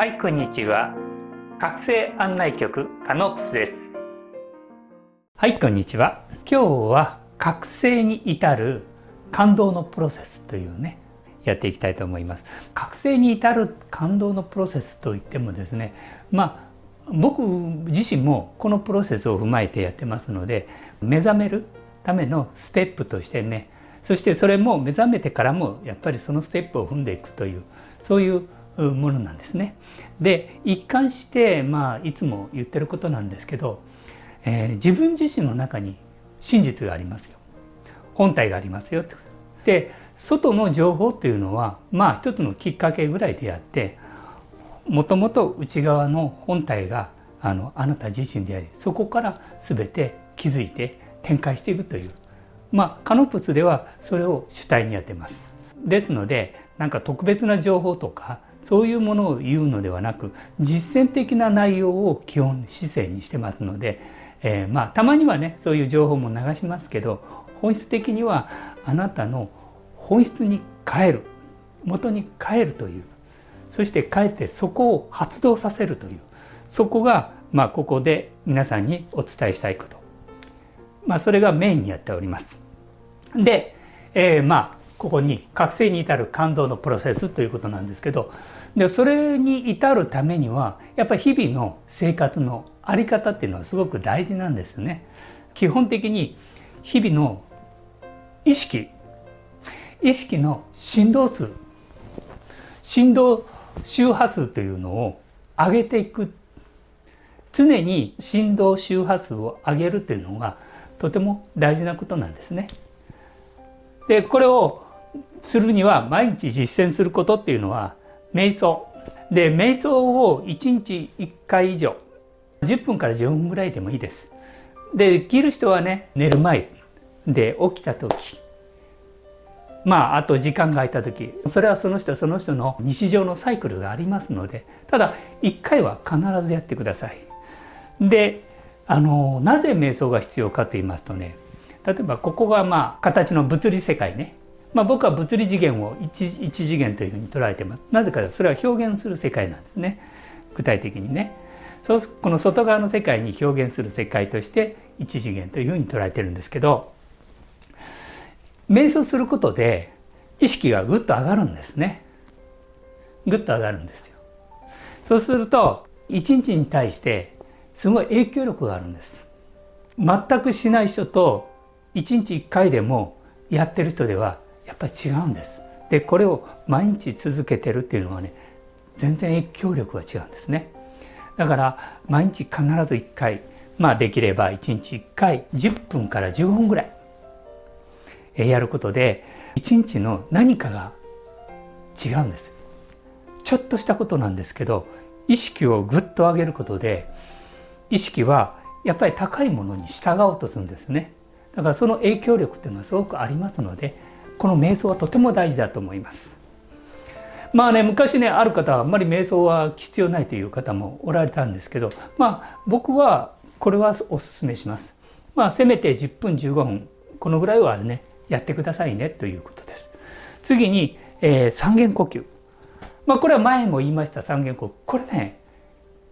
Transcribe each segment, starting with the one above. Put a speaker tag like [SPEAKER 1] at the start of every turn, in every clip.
[SPEAKER 1] はいこんにちは。覚醒案内局カノプスです。はいこんにちは。今日は覚醒に至る感動のプロセスというねやっていきたいと思います。覚醒に至る感動のプロセスといってもですねまあ僕自身もこのプロセスを踏まえてやってますので目覚めるためのステップとしてねそしてそれも目覚めてからもやっぱりそのステップを踏んでいくというそういうものなんですね。で一貫してまあいつも言ってることなんですけど、えー、自分自身の中に真実がありますよ本体がありますよってで外の情報というのはまあ一つのきっかけぐらいであってもともと内側の本体があのあなた自身でありそこから全て気づいて展開していくというまあカノプスではそれを主体にやってます。ですのでなんか特別な情報とかそういうものを言うのではなく実践的な内容を基本姿勢にしてますので、えー、まあたまにはねそういう情報も流しますけど本質的にはあなたの本質に変える元に変えるというそして変えてそこを発動させるというそこがまあここで皆さんにお伝えしたいことまあそれがメインにやっております。で、えー、まあここに覚醒に至る感動のプロセスということなんですけどでそれに至るためにはやっぱり日々の生活の在り方っていうのはすごく大事なんですね。基本的に日々の意識意識の振動数振動周波数というのを上げていく常に振動周波数を上げるというのがとても大事なことなんですね。でこれをするには毎日実践することっていうのは瞑想。で瞑想を1日1回以上10分から15分ぐらいでもいいです。でできる人はね寝る前で起きた時。まああと時間が空いた時。それはその人その人の日常のサイクルがありますのでただ1回は必ずやってください。であのなぜ瞑想が必要かと言いますとね例えばここがまあ形の物理世界ね。まあ、僕は物理次元を一一次元というふうに捉えてます。なぜかそれは表現する世界なんですね。具体的にね。そうこの外側の世界に表現する世界として一次元というふうに捉えてるんですけど瞑想することで意識がぐっと上がるんですね。ぐっと上がるんですよ。そうすると一日に対してすごい影響力があるんです。全くしない人と一日一回でもやってる人ではやっぱり違うんです。でこれを毎日続けてるっていうのはね全然影響力が違うんですね。だから毎日必ず1回まあできれば1日1回10分から15分ぐらいやることで1日の何かが違うんです。ちょっとしたことなんですけど意識をぐっと上げることで意識はやっぱり高いものに従おうとするんですね。だからその影響力っていうのはすごくありますのでこの瞑想はとても大事だと思います。まあね昔ねある方はあんまり瞑想は必要ないという方もおられたんですけどまあ僕はこれはおすすめします。まあせめて10分15分このぐらいはねやってくださいねということです。次に、えー、三元呼吸。まあこれは前も言いました三元呼吸。これね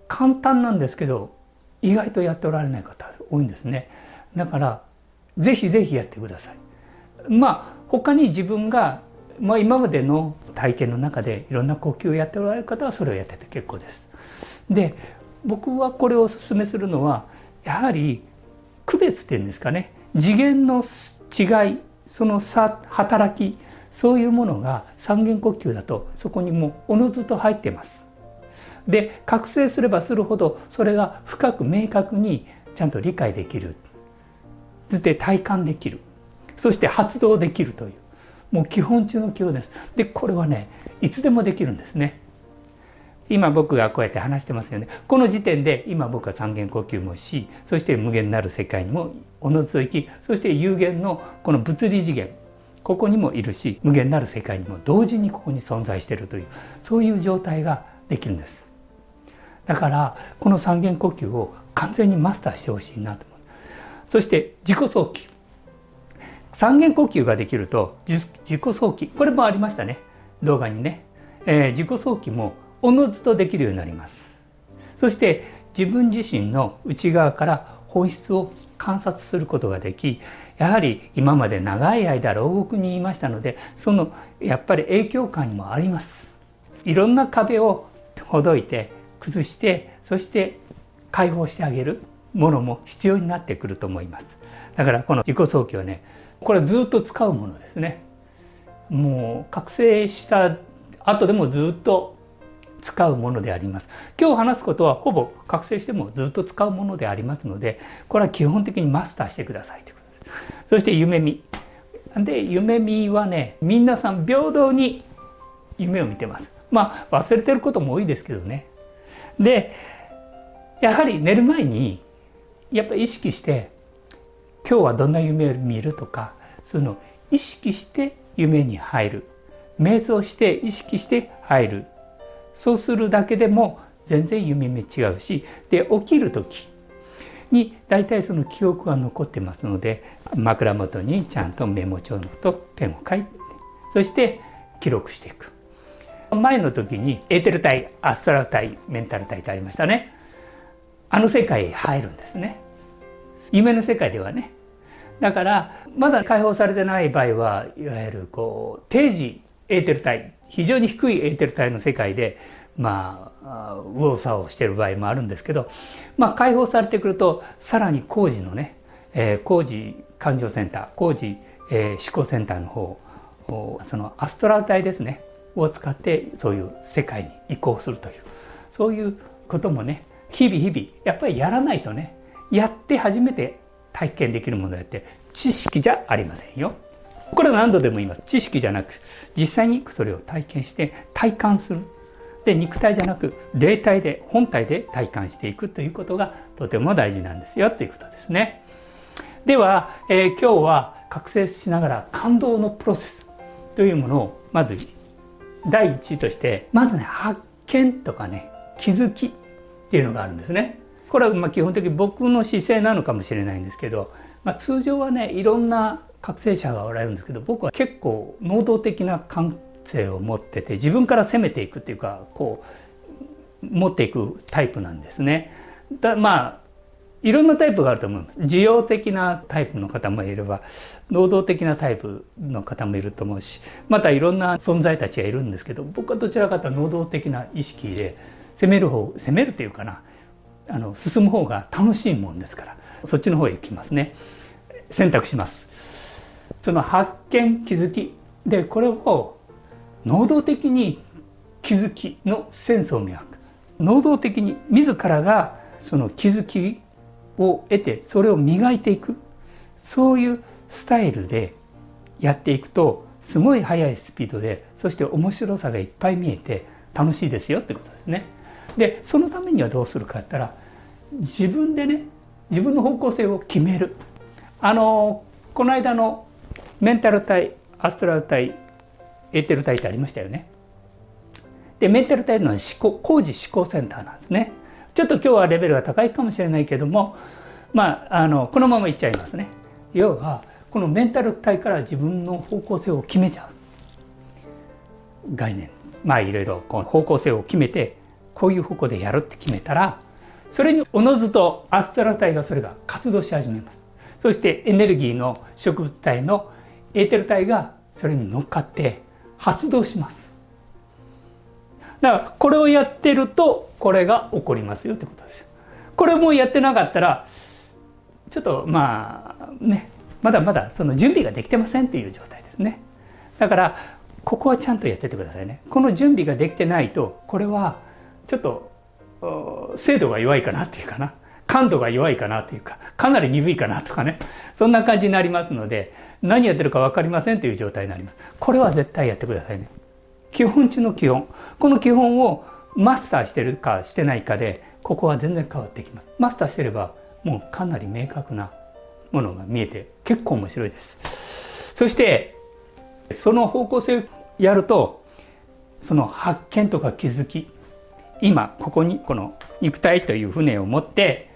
[SPEAKER 1] 簡単なんですけど意外とやっておられない方多いんですね。だからぜひぜひやってください。まあ他に自分が、まあ、今までの体験の中でいろんな呼吸をやっておられる方はそれをやってて結構です。で僕はこれをおすすめするのはやはり区別っていうんですかね次元の違いその差働きそういうものが三元呼吸だとそこにもうおのずと入ってます。で覚醒すればするほどそれが深く明確にちゃんと理解できるそして体感できるそして発動できるというもう基本中の基本です。でこれはねいつでもできるんですね。今僕がこうやって話してますよね。この時点で今僕は三元呼吸もしそして無限なる世界にもおのずと行きそして有限のこの物理次元ここにもいるし無限なる世界にも同時にここに存在しているというそういう状態ができるんです。だからこの三元呼吸を完全にマスターしてほしいなと思う。そして自己早期三元呼吸ができると自己早期これもありましたね。動画にね、えー、自己早期もおのずとできるようになります。そして自分自身の内側から本質を観察することができやはり今まで長い間牢獄にいましたのでそのやっぱり影響感にもあります。いろんな壁をほどいて崩してそして解放してあげるものも必要になってくると思います。だからこの自己早期はねこれずっと使うものですね。もう覚醒した後でもずっと使うものであります。今日話すことはほぼ覚醒してもずっと使うものでありますのでこれは基本的にマスターしてくださいということです。そして夢見。で夢見はね皆さん平等に夢を見てます。まあ忘れてることも多いですけどね。でやはり寝る前にやっぱ意識して今日はどんな夢を見るとかその意識して夢に入る。瞑想して意識して入る。そうするだけでも全然夢見違うしで起きる時に大体その記憶が残ってますので枕元にちゃんとメモ帳のとペンを書いてそして記録していく。前の時にエーテル体アストラル体メンタル体ってありましたね。あの世界へ入るんですね。夢の世界ではね。だからまだ解放されてない場合はいわゆるこう定時エーテル体非常に低いエーテル体の世界でまあ右往左往してる場合もあるんですけど、まあ、解放されてくるとさらに工事のね、えー、工事感情センター工事、えー、思考センターの方そのアストラル体ですねを使ってそういう世界に移行するというそういうこともね日々日々やっぱりやらないとねやって初めて体験できるものであって知識じゃありませんよ。これは何度でも言います。知識じゃなく実際にそれを体験して体感する。で肉体じゃなく霊体で本体で体感していくということがとても大事なんですよということですね。では、えー、今日は覚醒しながら感動のプロセスというものをまず第一としてまずね発見とかね気づきっていうのがあるんですね。これはまあ基本的に僕の姿勢なのかもしれないんですけど、まあ、通常はねいろんな覚醒者がおられるんですけど僕は結構能動的な感性を持ってて自分から攻めていくっていうかこう持っていくタイプなんですね。だまあいろんなタイプがあると思います。需要的なタイプの方もいれば能動的なタイプの方もいると思うしまたいろんな存在たちがいるんですけど僕はどちらかというと能動的な意識で攻める方攻めるというかなあの進む方が楽しいもんですからそっちの方へ行きますね。選択します。その発見気づきでこれを能動的に気づきのセンスを磨く。能動的に自らがその気づきを得てそれを磨いていく。そういうスタイルでやっていくとすごい速いスピードでそして面白さがいっぱい見えて楽しいですよってことですね。でそのためにはどうするかって言ったら自分でね自分の方向性を決める。あのこの間のメンタル体アストラル体エーテル体ってありましたよね。でメンタル体のは思考工事思考センターなんですね。ちょっと今日はレベルが高いかもしれないけどもまああのこのままいっちゃいますね。要はこのメンタル体から自分の方向性を決めちゃう概念。まあいろいろこう方向性を決めてこういう方向でやるって決めたらそれにおのずとアストラ体がそれが活動し始めます。そしてエネルギーの植物体のエーテル体がそれに乗っかって発動します。だからこれをやってるとこれが起こりますよってことです。これもやってなかったらちょっとまあねまだまだその準備ができてませんっていう状態ですね。だからここはちゃんとやっててくださいね。この準備ができてないとこれはちょっと精度が弱いかなっていうかな。感度が弱いかなというかかなり鈍いかなとかね。そんな感じになりますので何やってるか分かりませんという状態になります。これは絶対やってくださいね。基本中の基本。この基本をマスターしてるかしてないかでここは全然変わってきます。マスターしてればもうかなり明確なものが見えて結構面白いです。そしてその方向性をやるとその発見とか気づき今ここにこの肉体という船を持って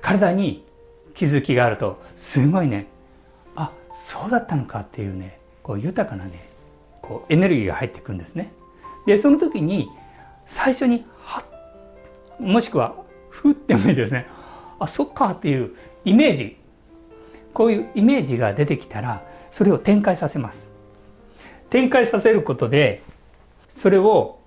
[SPEAKER 1] 体に気づきがあるとすごいね。あそうだったのかっていうねこう豊かなねこうエネルギーが入ってくるんですね。でその時に最初にはもしくはふってもいいですね。あそっかっていうイメージ。こういうイメージが出てきたらそれを展開させます。展開させることでそれを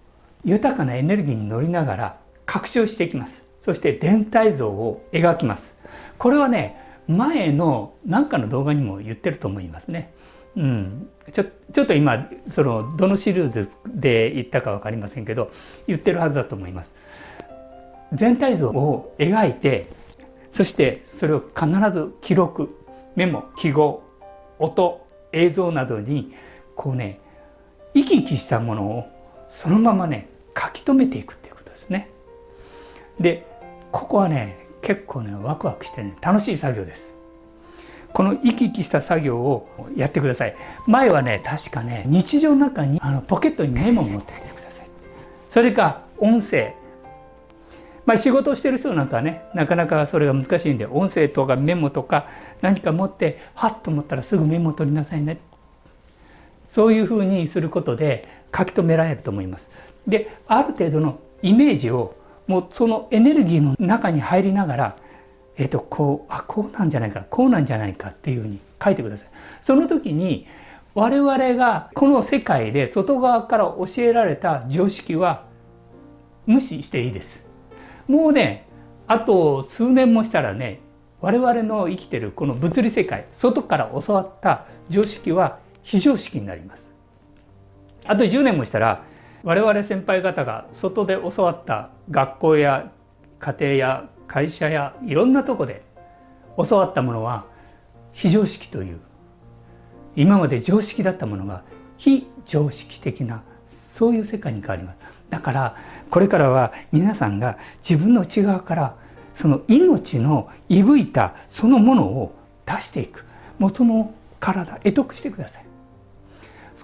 [SPEAKER 1] 豊かなエネルギーに乗りながら拡張していきます。そして全体像を描きます。これはね前の何かの動画にも言ってると思いますね。うん、ちょちょっと今そのどのシリーズで言ったか分かりませんけど言ってるはずだと思います。全体像を描いてそしてそれを必ず記録。メモ記号音映像などにこうね生き生きしたものをそのままね書き留めていくっていうことですね。でここはね結構ねワクワクしてね楽しい作業です。この生き生きした作業をやってください。前はね確かね日常の中にあのポケットにメモを持ってきてください。それか音声。まあ仕事をしてる人なんかはねなかなかそれが難しいんで音声とかメモとか何か持ってはっと思ったらすぐメモを取りなさいね。そういうふうにすることで書き留められると思います。である程度のイメージをもうそのエネルギーの中に入りながらえっ、ー、とこうあこうなんじゃないかこうなんじゃないかっていうふうに書いてください。その時に我々がこの世界で外側から教えられた常識は無視していいです。もうねあと数年もしたらね我々の生きてるこの物理世界外から教わった常識は非常識になります。あと10年もしたら我々先輩方が外で教わった学校や家庭や会社やいろんなとこで教わったものは非常識という今まで常識だったものが非常識的なそういう世界に変わります。だからこれからは皆さんが自分の内側からその命のいぶいたそのものを出していく。元の体得得してください。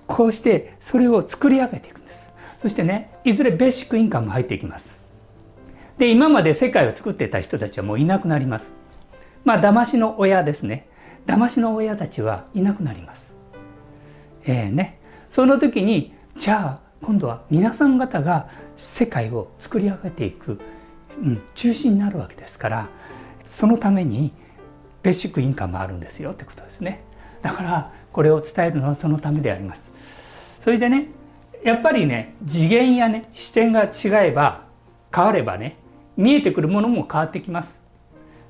[SPEAKER 1] こうしてそれを作り上げていくんです。そしてねいずれベーシックインカムが入っていきます。で今まで世界を作ってた人たちはもういなくなります。まあ騙しの親ですね。騙しの親たちはいなくなります。えー、ね。その時にじゃあ今度は皆さん方が世界を作り上げていく、うん、中心になるわけですからそのためにベーシックインカムあるんですよってことですね。だからこれを伝えるのはそのためであります。それでねやっぱりね次元やね視点が違えば変わればね見えてくるものも変わってきます。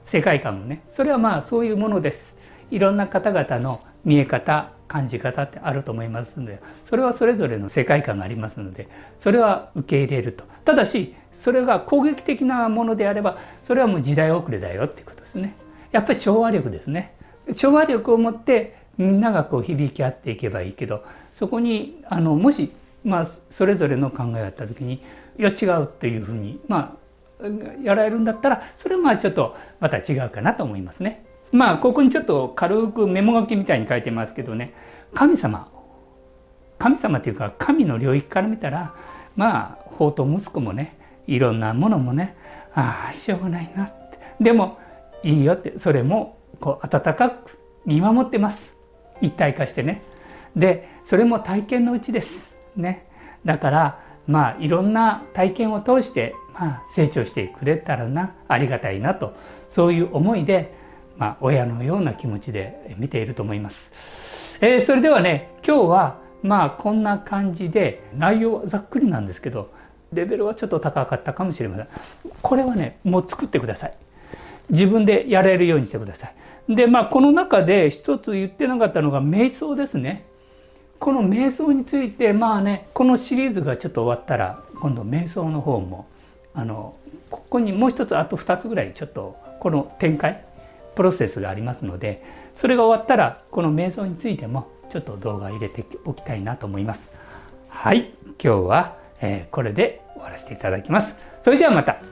[SPEAKER 1] 世界観もね。それはまあそういうものです。いろんな方々の見え方感じ方ってあると思いますのでそれはそれぞれの世界観がありますのでそれは受け入れると。ただしそれが攻撃的なものであればそれはもう時代遅れだよっていうことですね。やっぱり調和力ですね。調和力を持ってみんながこう響き合っていけばいいけどそこにあのもしまあそれぞれの考えがあった時にいや違うっていうふうにまあやられるんだったらそれはまあちょっとまた違うかなと思いますね。まあここにちょっと軽くメモ書きみたいに書いてますけどね。神様神様というか神の領域から見たらまあ法と息子もねいろんなものもねああしょうがないなって。でもいいよってそれもこう温かく見守ってます。一体化してね。でそれも体験のうちです。ねだからまあいろんな体験を通してまあ、成長してくれたらなありがたいなとそういう思いで、まあ、親のような気持ちで見ていると思います。えー、それではね今日はまあこんな感じで内容はざっくりなんですけどレベルはちょっと高かったかもしれません。これはねもう作ってください。自分でやれるようにしてください。でまあこの中で一つ言ってなかったのが瞑想ですね。この瞑想についてまあねこのシリーズがちょっと終わったら今度瞑想の方もあのここにもう一つあと2つぐらいちょっとこの展開プロセスがありますのでそれが終わったらこの瞑想についてもちょっと動画入れておきたいなと思います。はい今日は、えこれで終わらせていただきます。それじゃあまた。